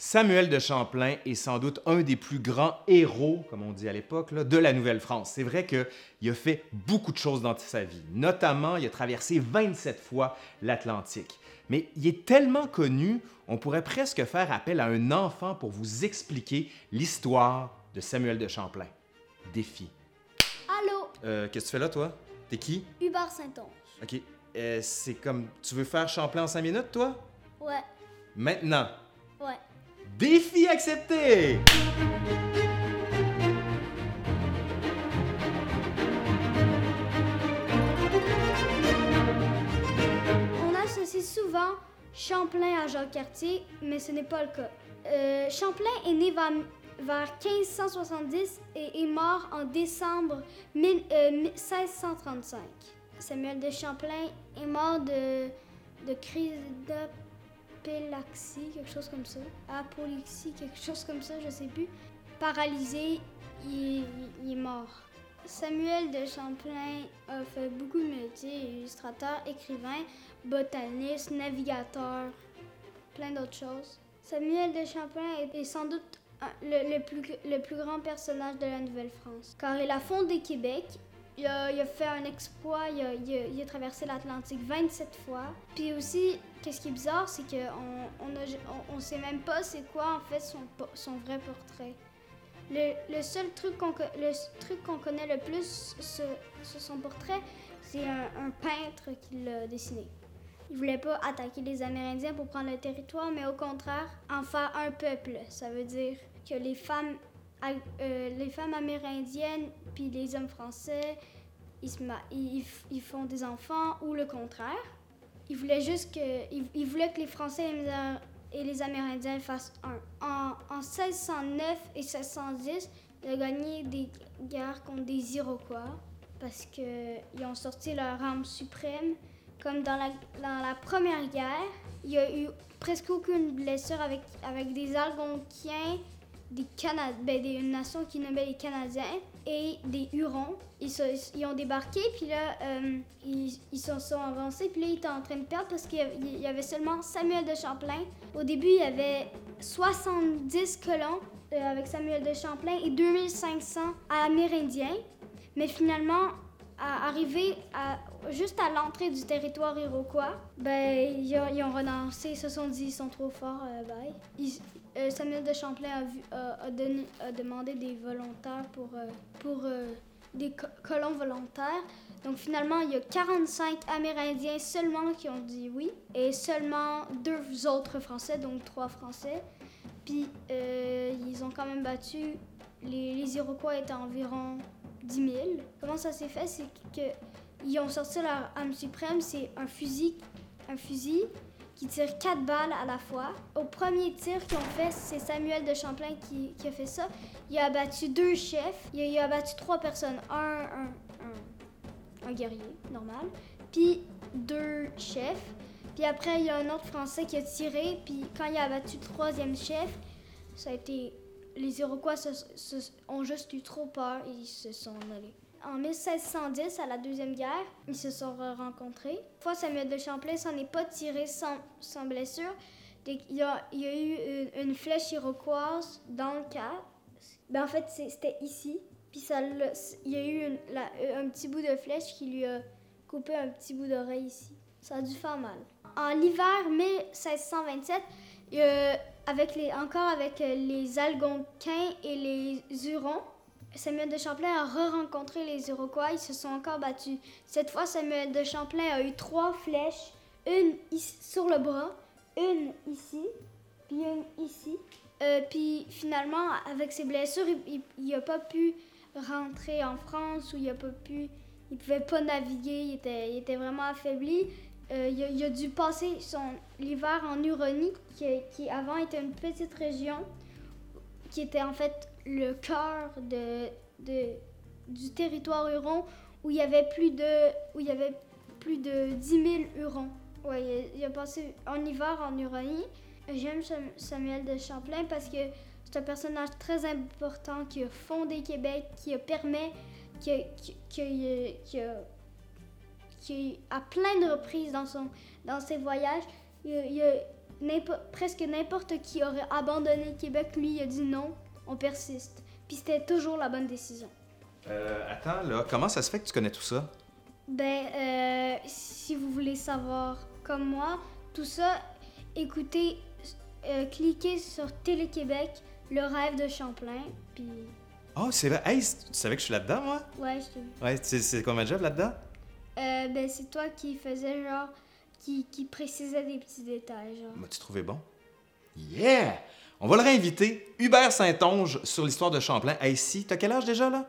Samuel de Champlain est sans doute un des plus grands héros, comme on dit à l'époque, de la Nouvelle-France. C'est vrai qu'il a fait beaucoup de choses dans sa vie. Notamment, il a traversé 27 fois l'Atlantique. Mais il est tellement connu, on pourrait presque faire appel à un enfant pour vous expliquer l'histoire de Samuel de Champlain. Défi. Allô, Euh, Qu'est-ce que tu fais là, toi? T'es qui? Hubert Saint-Onge. OK. Euh, c'est comme... Tu veux faire Champlain en 5 minutes, toi? Ouais, Maintenant. Défi accepté! On associe souvent Champlain à Jacques Cartier, mais ce n'est pas le cas. Euh, Champlain est né vers, vers 1570 et est mort en décembre mille- euh, 1635. Samuel de Champlain est mort de, de crise d'apélaxie, quelque chose comme ça. Apoplexie, quelque chose comme ça, je sais plus. Paralysé, il, est mort. Samuel de Champlain a fait beaucoup de métiers, illustrateur, écrivain, botaniste, navigateur, plein d'autres choses. Samuel de Champlain est, sans doute le plus, le plus grand personnage de la Nouvelle-France, car il a fondé Québec. Il a, fait un exploit, il a, traversé l'Atlantique 27 fois. Puis aussi, qu'est-ce qui est bizarre, c'est qu'on on on, on sait même pas c'est quoi en fait son, vrai portrait. Le, seul truc qu'on connaît le plus sur, son portrait, c'est un, peintre qui l'a dessiné. Il voulait pas attaquer les Amérindiens pour prendre le territoire, mais au contraire, en faire un peuple. Ça veut dire que les femmes, euh, les femmes amérindiennes puis les hommes français, ils, se ils, ils ils font des enfants ou le contraire. Il voulait juste que, il, il voulait que les Français et les, Amérindiens fassent un. En, en 1609 et 1610, il a gagné des guerres contre des Iroquois parce qu'ils ont sorti leur arme suprême. Comme dans la, dans la première guerre, il y a eu presque aucune blessure avec, avec des Algonquiens, des Cana ben, une nation qui nommait les Canadiens et des Hurons. Ils, se- ils ont débarqué, puis là, euh, ils, ils se sont avancés, puis là, ils étaient en train de perdre parce qu'il y avait- il y avait seulement Samuel de Champlain. Au début, il y avait 70 colons euh, avec Samuel de Champlain et 2500 Amérindiens. Mais finalement, à arriver juste à l'entrée du territoire iroquois, ben, ils, ont, ils renoncé, ils se sont dit ils sont trop forts, euh, bye. Euh, Samuel de Champlain a, demandé des volontaires pour, euh, des co- colons volontaires. Donc finalement, il y a 45 Amérindiens seulement qui ont dit oui et seulement deux autres Français, donc trois Français. Puis ils ont quand même battu, les Iroquois étaient environ 10 000. Comment ça s'est fait? C'est qu'ils ont sorti leur arme suprême, c'est un fusil, un fusil qui tire quatre balles à la fois. Au premier tir qu'ils ont fait, c'est Samuel de Champlain qui, a fait ça. Il a abattu deux chefs, il a, il a abattu trois personnes. Un, un, un, un guerrier, normal, puis deux chefs. Puis après, il y a un autre Français qui a tiré, puis quand il a abattu le troisième chef, ça a été les Iroquois se- ont juste eu trop peur et ils se sont allés. En 1610, à la Deuxième Guerre, ils se sont rencontrés. Une fois, Samuel de Champlain s'en est pas tiré sans, blessure. Il y a eu une, flèche iroquoise dans le casque. Ben, en fait, c'était ici. Puis il y a eu un petit bout de flèche qui lui a coupé un petit bout d'oreille ici. Ça a dû faire mal. En l'hiver 1627, euh, avec encore avec euh, les Algonquins et les Hurons, Samuel de Champlain a re-rencontré les Iroquois. Ils se sont encore battus. Cette fois, Samuel de Champlain a eu trois flèches. Une sur le bras, une ici, puis une ici. Euh, puis finalement, avec ses blessures, il n'a pas pu rentrer en France ou il a pas pu... Pouvait pas naviguer, il était vraiment affaibli. Euh, il, a, il a dû passer son l'hiver en Huronie, qui, avant était une petite région, qui était en fait le cœur du territoire huron, où il y avait plus de, où y avait plus de 10 000 hurons. Il, a, passé en hiver en Huronie. J'aime Sam- Samuel de Champlain parce que c'est un personnage très important qui a fondé Québec, qui a permis, qui qui, à plein de reprises dans, son, dans ses voyages, il il presque n'importe qui aurait abandonné Québec, lui, il a dit non, on persiste. Puis c'était toujours la bonne décision. Euh, attends, là, comment ça se fait que tu connais tout ça? Ben, euh, si vous voulez savoir comme moi, tout ça, écoutez, euh, cliquez sur Télé-Québec, le rêve de Champlain, puis Oh, c'est vrai. Hey, tu savais que je suis là-dedans, moi? ouais, je te. Ouais, c'est c'est quoi ma job là-dedans? Euh, ben, c'est toi qui faisais genre, qui, qui précisait des petits détails, genre. M'as-tu trouvé bon? Yeah! On va le réinviter, Hubert Saint-Onge, sur l'histoire de Champlain. Hey, si, t'as quel âge déjà, là?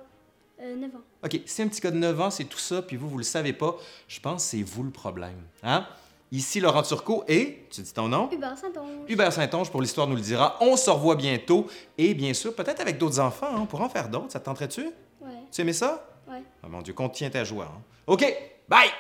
Euh, 9 ans. OK, si un petit gars de 9 ans, c'est tout ça, puis vous, vous le savez pas, je pense que c'est vous le problème. Hein? Ici, Laurent Turcot et, tu dis ton nom? Hubert Saint-Onge. Hubert Saint-Onge pour l'Histoire nous le dira. On se revoit bientôt. Et bien sûr, peut-être avec d'autres enfants. hein, On pourra en faire d'autres. Ça te tenterait-tu? Ouais, Tu aimais ça? ouais. Oh mon Dieu, contiens ta joie. hein. OK, bye!